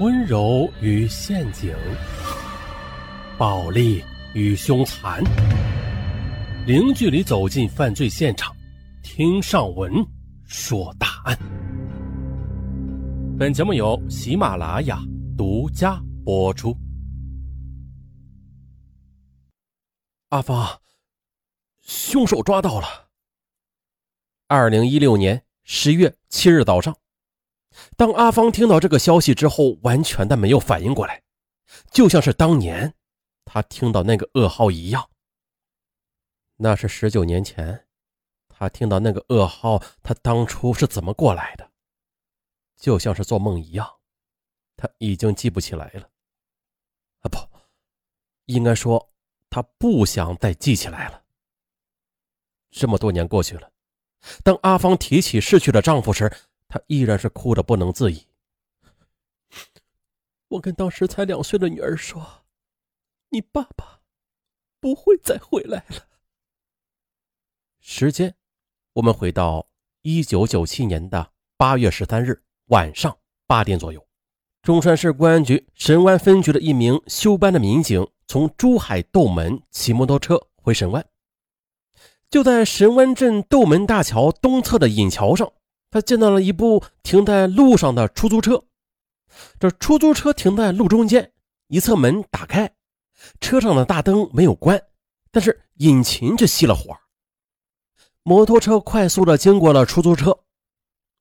温柔与陷阱，暴力与凶残，零距离走进犯罪现场，听上文说大案。本节目由喜马拉雅独家播出。阿芳，凶手抓到了。二零一六年十月七日早上。当阿芳听到这个消息之后，完全的没有反应过来，就像是当年他听到那个噩耗一样。那是十九年前，他听到那个噩耗，他当初是怎么过来的？就像是做梦一样，他已经记不起来了。啊，不，应该说他不想再记起来了。这么多年过去了，当阿芳提起逝去的丈夫时，他依然是哭得不能自已。我跟当时才两岁的女儿说：“你爸爸不会再回来了。”时间，我们回到一九九七年的八月十三日晚上八点左右，中山市公安局神湾分局的一名休班的民警从珠海斗门骑摩托车回神湾，就在神湾镇斗门大桥东侧的引桥上。他见到了一部停在路上的出租车，这出租车停在路中间，一侧门打开，车上的大灯没有关，但是引擎却熄了火。摩托车快速的经过了出租车，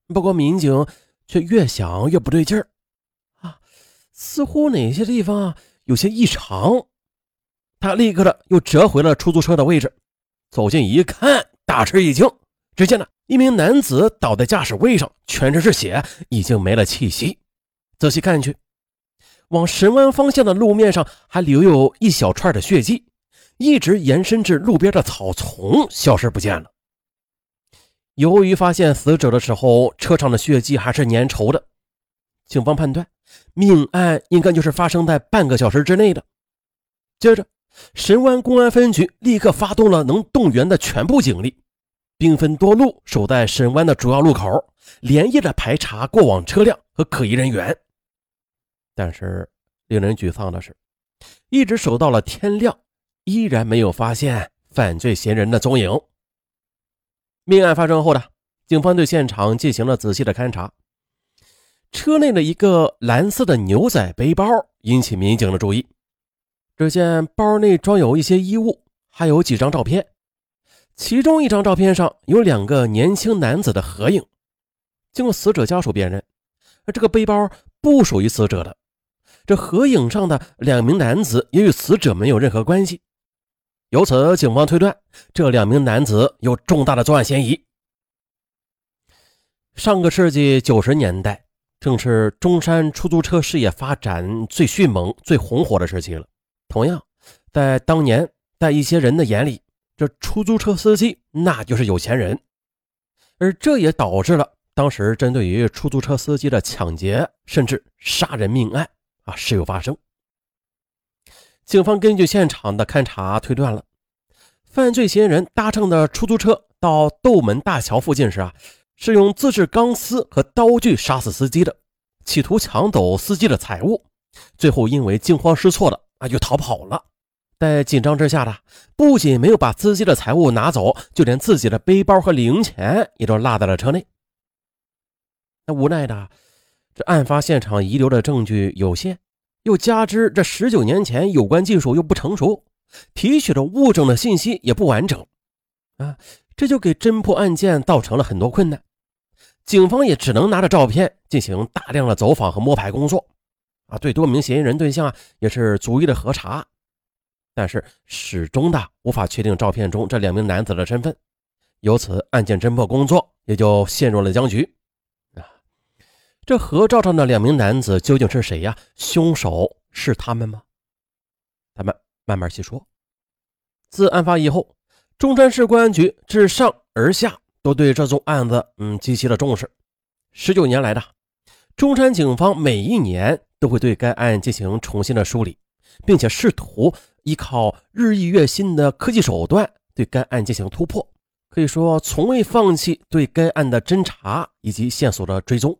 不过民警却越想越不对劲儿，啊，似乎哪些地方啊有些异常。他立刻的又折回了出租车的位置，走近一看，大吃一惊，只见呢。一名男子倒在驾驶位上，全身是血，已经没了气息。仔细看去，往神湾方向的路面上还留有一小串的血迹，一直延伸至路边的草丛，消失不见了。由于发现死者的时候，车上的血迹还是粘稠的，警方判断命案应该就是发生在半个小时之内的。接着，神湾公安分局立刻发动了能动员的全部警力。兵分多路，守在沈湾的主要路口，连夜的排查过往车辆和可疑人员。但是，令人沮丧的是，一直守到了天亮，依然没有发现犯罪嫌疑人的踪影。命案发生后，的警方对现场进行了仔细的勘查。车内的一个蓝色的牛仔背包引起民警的注意。只见包内装有一些衣物，还有几张照片。其中一张照片上有两个年轻男子的合影，经过死者家属辨认，这个背包不属于死者的。这合影上的两名男子也与死者没有任何关系，由此警方推断这两名男子有重大的作案嫌疑。上个世纪九十年代正是中山出租车事业发展最迅猛、最红火的时期了。同样，在当年，在一些人的眼里，这出租车司机那就是有钱人，而这也导致了当时针对于出租车司机的抢劫甚至杀人命案啊时有发生。警方根据现场的勘查推断了，犯罪嫌疑人搭乘的出租车到斗门大桥附近时啊，是用自制钢丝和刀具杀死司机的，企图抢走司机的财物，最后因为惊慌失措的啊就逃跑了。在紧张之下的，不仅没有把司机的财物拿走，就连自己的背包和零钱也都落在了车内。那无奈的，这案发现场遗留的证据有限，又加之这十九年前有关技术又不成熟，提取的物证的信息也不完整，啊，这就给侦破案件造成了很多困难。警方也只能拿着照片进行大量的走访和摸排工作，啊，对多名嫌疑人对象也是逐一的核查。但是始终的无法确定照片中这两名男子的身份，由此案件侦破工作也就陷入了僵局。啊，这合照上的两名男子究竟是谁呀？凶手是他们吗？咱们慢慢细说。自案发以后，中山市公安局自上而下都对这宗案子嗯极其的重视。十九年来的中山警方每一年都会对该案进行重新的梳理，并且试图。依靠日益跃新的科技手段对该案进行突破，可以说从未放弃对该案的侦查以及线索的追踪。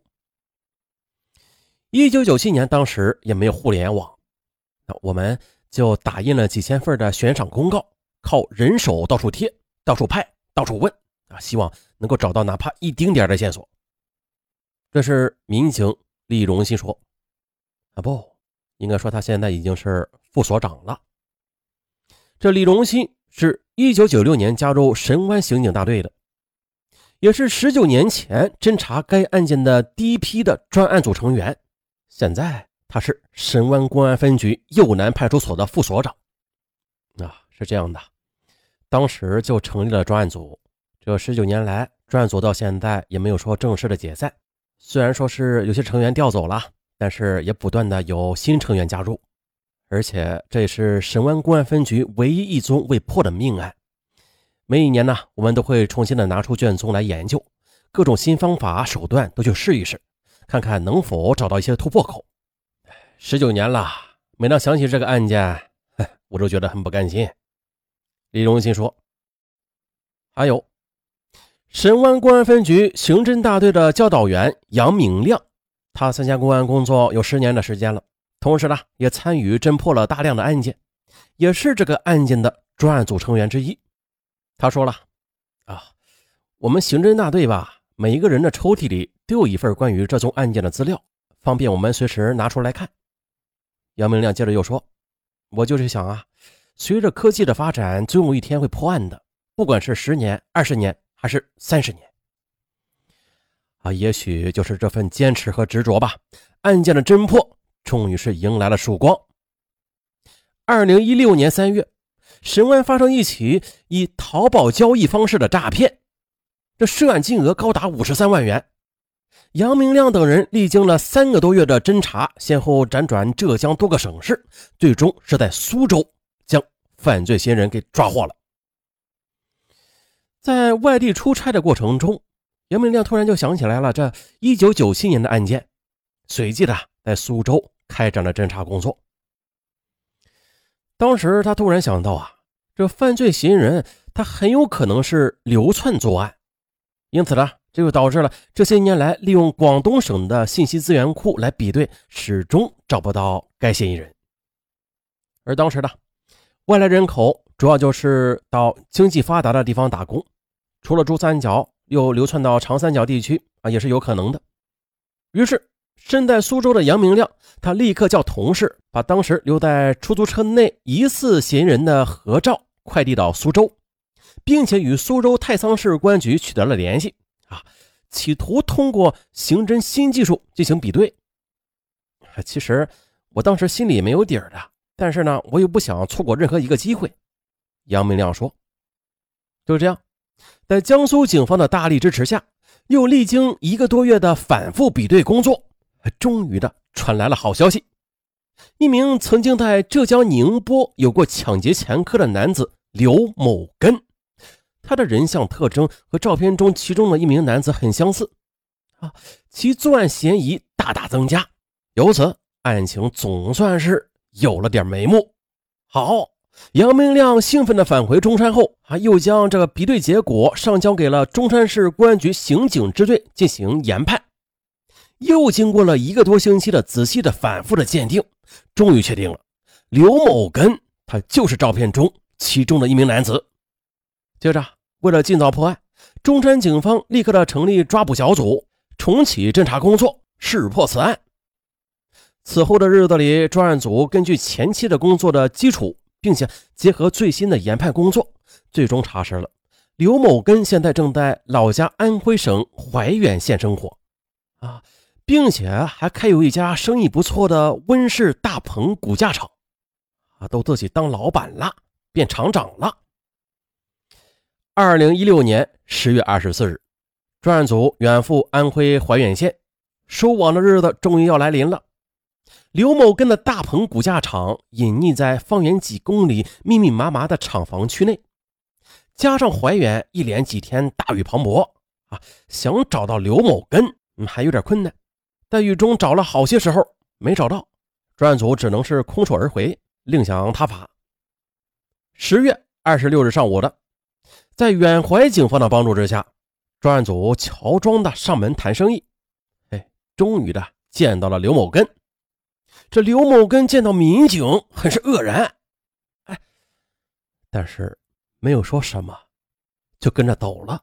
一九九七年，当时也没有互联网，那我们就打印了几千份的悬赏公告，靠人手到处贴、到处派、到处问啊，希望能够找到哪怕一丁点的线索。这是民警李荣新说：“啊，不应该说他现在已经是副所长了。”这李荣新是一九九六年加入神湾刑警大队的，也是十九年前侦查该案件的第一批的专案组成员。现在他是神湾公安分局右南派出所的副所长。啊，是这样的，当时就成立了专案组。这十九年来，专案组到现在也没有说正式的解散。虽然说是有些成员调走了，但是也不断的有新成员加入。而且这也是神湾公安分局唯一一宗未破的命案。每一年呢，我们都会重新的拿出卷宗来研究，各种新方法手段都去试一试。看看能否找到一些突破口。十九年了，每当想起这个案件，我都觉得很不甘心。李荣新说：“还有，神湾公安分局刑侦大队的教导员杨明亮，他参加公安工作有十年的时间了，同时呢，也参与侦破了大量的案件，也是这个案件的专案组成员之一。他说了：啊，我们刑侦大队吧。”每一个人的抽屉里都有一份关于这宗案件的资料，方便我们随时拿出来看。杨明亮接着又说：“我就是想啊，随着科技的发展，总有一天会破案的，不管是十年、二十年还是三十年。啊，也许就是这份坚持和执着吧，案件的侦破终于是迎来了曙光。”二零一六年三月，神湾发生一起以淘宝交易方式的诈骗。这涉案金额高达五十三万元，杨明亮等人历经了三个多月的侦查，先后辗转浙江多个省市，最终是在苏州将犯罪嫌疑人给抓获了。在外地出差的过程中，杨明亮突然就想起来了这一九九七年的案件，随即的在苏州开展了侦查工作。当时他突然想到啊，这犯罪嫌疑人他很有可能是流窜作案。因此呢，这就导致了这些年来利用广东省的信息资源库来比对，始终找不到该嫌疑人。而当时呢，外来人口主要就是到经济发达的地方打工，除了珠三角，又流窜到长三角地区啊，也是有可能的。于是，身在苏州的杨明亮，他立刻叫同事把当时留在出租车内疑似嫌疑人的合照快递到苏州。并且与苏州太仓市公安局取得了联系啊，企图通过刑侦新技术进行比对。其实我当时心里也没有底儿的，但是呢，我又不想错过任何一个机会。杨明亮说：“就这样，在江苏警方的大力支持下，又历经一个多月的反复比对工作，终于的传来了好消息：一名曾经在浙江宁波有过抢劫前科的男子刘某根。”他的人像特征和照片中其中的一名男子很相似，啊，其作案嫌疑大大增加，由此案情总算是有了点眉目。好，杨明亮兴奋地返回中山后，啊，又将这个比对结果上交给了中山市公安局刑警支队进行研判。又经过了一个多星期的仔细的、反复的鉴定，终于确定了刘某根，他就是照片中其中的一名男子。接着。为了尽早破案，中山警方立刻的成立抓捕小组，重启侦查工作，识破此案。此后的日子里，专案组根据前期的工作的基础，并且结合最新的研判工作，最终查实了刘某根现在正在老家安徽省怀远县生活，啊，并且还开有一家生意不错的温氏大棚骨架厂，啊，都自己当老板了，变厂长了。二零一六年十月二十四日，专案组远赴安徽怀远县，收网的日子终于要来临了。刘某根的大棚骨架厂隐匿在方圆几公里密密麻麻的厂房区内，加上怀远一连几天大雨磅礴啊，想找到刘某根还有点困难。在雨中找了好些时候没找到，专案组只能是空手而回，另想他法。十月二十六日上午的。在远怀警方的帮助之下，专案组乔装的上门谈生意，哎，终于的见到了刘某根。这刘某根见到民警，很是愕然，哎，但是没有说什么，就跟着走了。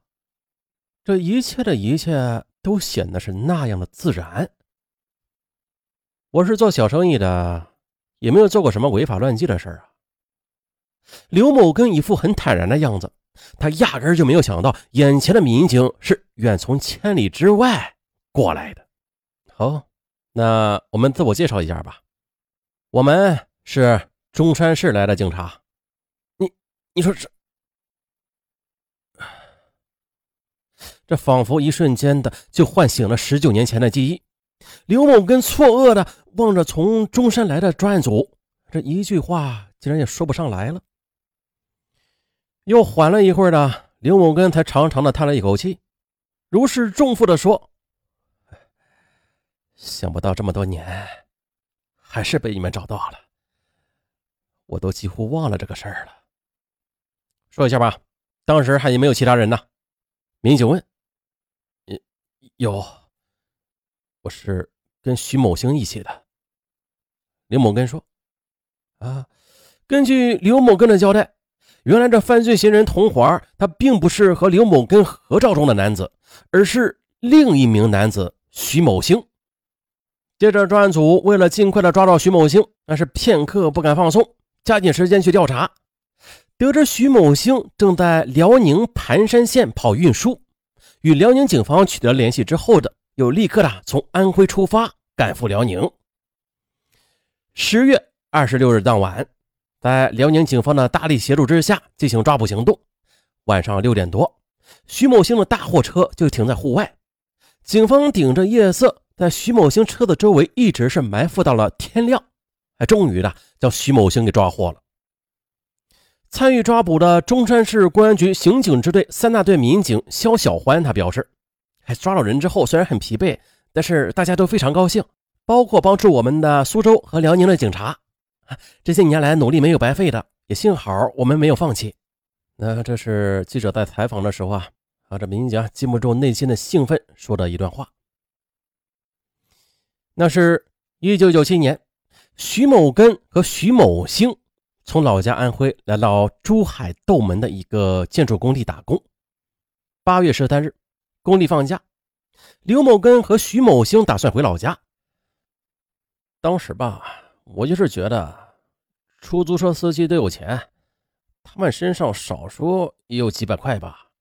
这一切的一切都显得是那样的自然。我是做小生意的，也没有做过什么违法乱纪的事啊。刘某根一副很坦然的样子，他压根就没有想到眼前的民警是远从千里之外过来的。好。那我们自我介绍一下吧，我们是中山市来的警察。你你说这，这仿佛一瞬间的就唤醒了十九年前的记忆。刘某根错愕的望着从中山来的专案组，这一句话竟然也说不上来了。又缓了一会儿呢，刘某根才长长的叹了一口气，如释重负的说。想不到这么多年，还是被你们找到了。我都几乎忘了这个事儿了。说一下吧，当时还有没有其他人呢？民警问。有，我是跟徐某星一起的。刘某根说。啊，根据刘某根的交代，原来这犯罪嫌疑人同伙他并不是和刘某根合照中的男子，而是另一名男子徐某星。接着，专案组为了尽快的抓到徐某星，那是片刻不敢放松，加紧时间去调查。得知徐某星正在辽宁盘山县跑运输，与辽宁警方取得联系之后的，又立刻的从安徽出发赶赴辽宁。十月二十六日当晚，在辽宁警方的大力协助之下进行抓捕行动。晚上六点多，徐某星的大货车就停在户外，警方顶着夜色。在徐某星车子周围一直是埋伏到了天亮，哎，终于的将徐某星给抓获了。参与抓捕的中山市公安局刑警支队三大队民警肖小欢他表示：“哎，抓到人之后虽然很疲惫，但是大家都非常高兴，包括帮助我们的苏州和辽宁的警察，这些年来努力没有白费的，也幸好我们没有放弃。”那这是记者在采访的时候啊，啊，这民警禁不住内心的兴奋说的一段话。那是一九九七年，徐某根和徐某星从老家安徽来到珠海斗门的一个建筑工地打工。八月十三日，工地放假，刘某根和徐某星打算回老家。当时吧，我就是觉得出租车司机都有钱，他们身上少说也有几百块吧，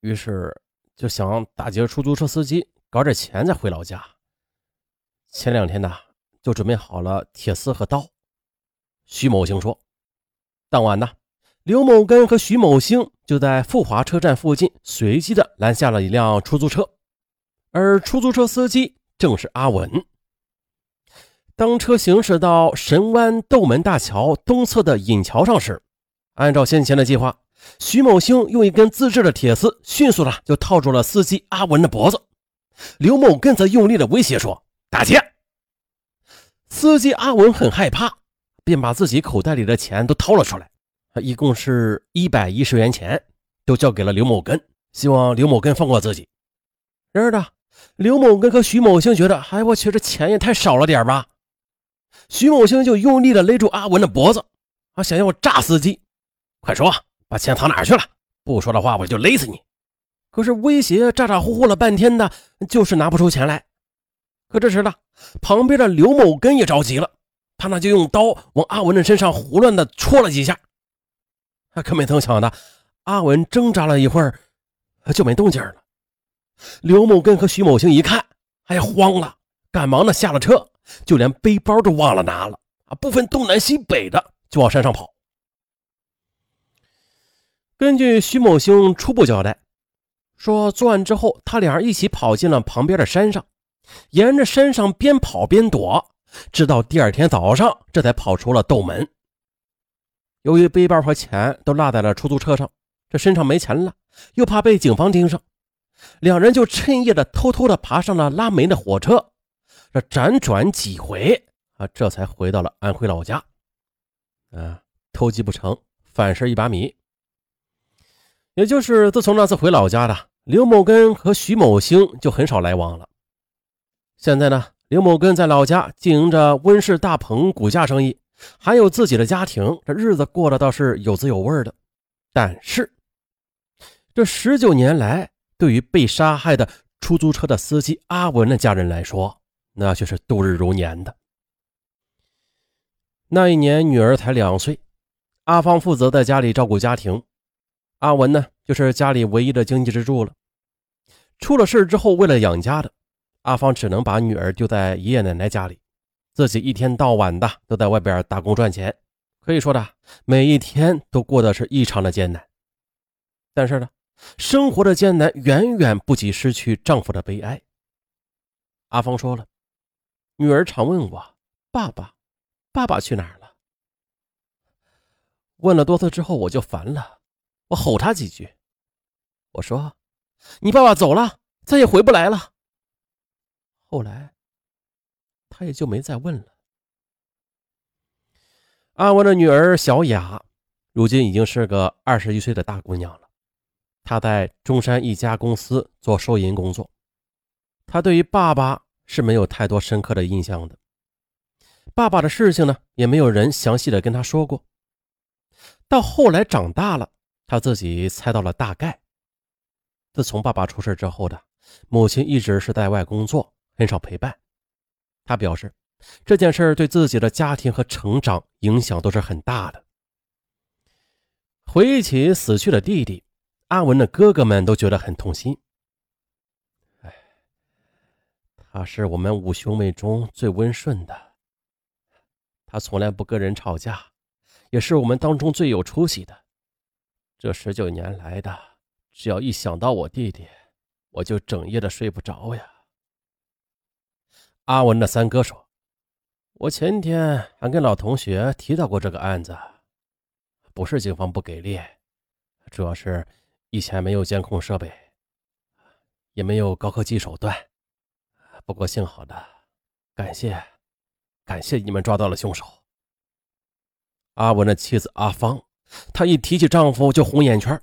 于是就想打劫出租车司机，搞点钱再回老家。前两天呢，就准备好了铁丝和刀。徐某星说：“当晚呢，刘某根和徐某星就在富华车站附近随机的拦下了一辆出租车，而出租车司机正是阿文。当车行驶到神湾斗门大桥东侧的引桥上时，按照先前的计划，徐某星用一根自制的铁丝迅速的就套住了司机阿文的脖子，刘某根则用力的威胁说。”打钱！司机阿文很害怕，便把自己口袋里的钱都掏了出来，一共是一百一十元钱，都交给了刘某根，希望刘某根放过自己。然而呢，刘某根和徐某星觉得，哎，我去，这钱也太少了点吧？徐某星就用力的勒住阿文的脖子，啊，想要炸司机，快说，把钱藏哪去了？不说的话，我就勒死你！可是威胁咋咋呼呼了半天的，就是拿不出钱来。可这时呢，旁边的刘某根也着急了，他那就用刀往阿文的身上胡乱的戳了几下。可没曾想的，阿文挣扎了一会儿，就没动静了。刘某根和徐某星一看，哎呀，慌了，赶忙的下了车，就连背包都忘了拿了啊！不分东南西北的就往山上跑。根据徐某星初步交代，说作案之后，他俩一起跑进了旁边的山上。沿着山上边跑边躲，直到第二天早上，这才跑出了斗门。由于背包和钱都落在了出租车上，这身上没钱了，又怕被警方盯上，两人就趁夜的偷偷的爬上了拉煤的火车。这辗转几回啊，这才回到了安徽老家。啊，偷鸡不成，反蚀一把米。也就是自从那次回老家的，刘某根和徐某星就很少来往了。现在呢，刘某根在老家经营着温室大棚骨架生意，还有自己的家庭，这日子过得倒是有滋有味的。但是，这十九年来，对于被杀害的出租车的司机阿文的家人来说，那却是度日如年的。那一年，女儿才两岁，阿芳负责在家里照顾家庭，阿文呢，就是家里唯一的经济支柱了。出了事之后，为了养家的，阿芳只能把女儿丢在爷爷奶奶家里，自己一天到晚的都在外边打工赚钱，可以说的每一天都过得是异常的艰难。但是呢，生活的艰难远远不及失去丈夫的悲哀。阿芳说了，女儿常问我：“爸爸。”爸爸去哪儿了？问了多次之后，我就烦了，我吼他几句。我说：“你爸爸走了，再也回不来了。”后来，他也就没再问了。阿文的女儿小雅，如今已经是个二十一岁的大姑娘了。她在中山一家公司做收银工作。她对于爸爸是没有太多深刻的印象的。爸爸的事情呢，也没有人详细的跟他说过。到后来长大了，他自己猜到了大概。自从爸爸出事之后的，母亲一直是在外工作，很少陪伴。他表示，这件事对自己的家庭和成长影响都是很大的。回忆起死去的弟弟，阿文的哥哥们都觉得很痛心。哎，他是我们五兄妹中最温顺的。他从来不跟人吵架，也是我们当中最有出息的。这十九年来的，只要一想到我弟弟，我就整夜的睡不着呀。阿文的三哥说：“我前天还跟老同学提到过这个案子，不是警方不给力，主要是以前没有监控设备，也没有高科技手段。不过幸好的，感谢。”感谢你们抓到了凶手。阿文的妻子阿芳，她一提起丈夫就红眼圈。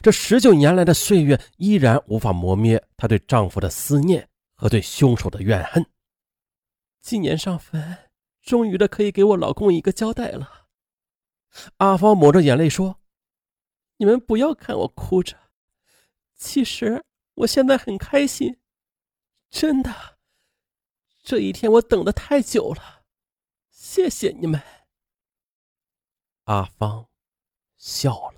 这十九年来的岁月依然无法磨灭她对丈夫的思念和对凶手的怨恨。今年上坟，终于的可以给我老公一个交代了。阿芳抹着眼泪说：“你们不要看我哭着，其实我现在很开心，真的。”这一天我等的太久了，谢谢你们。阿芳笑了。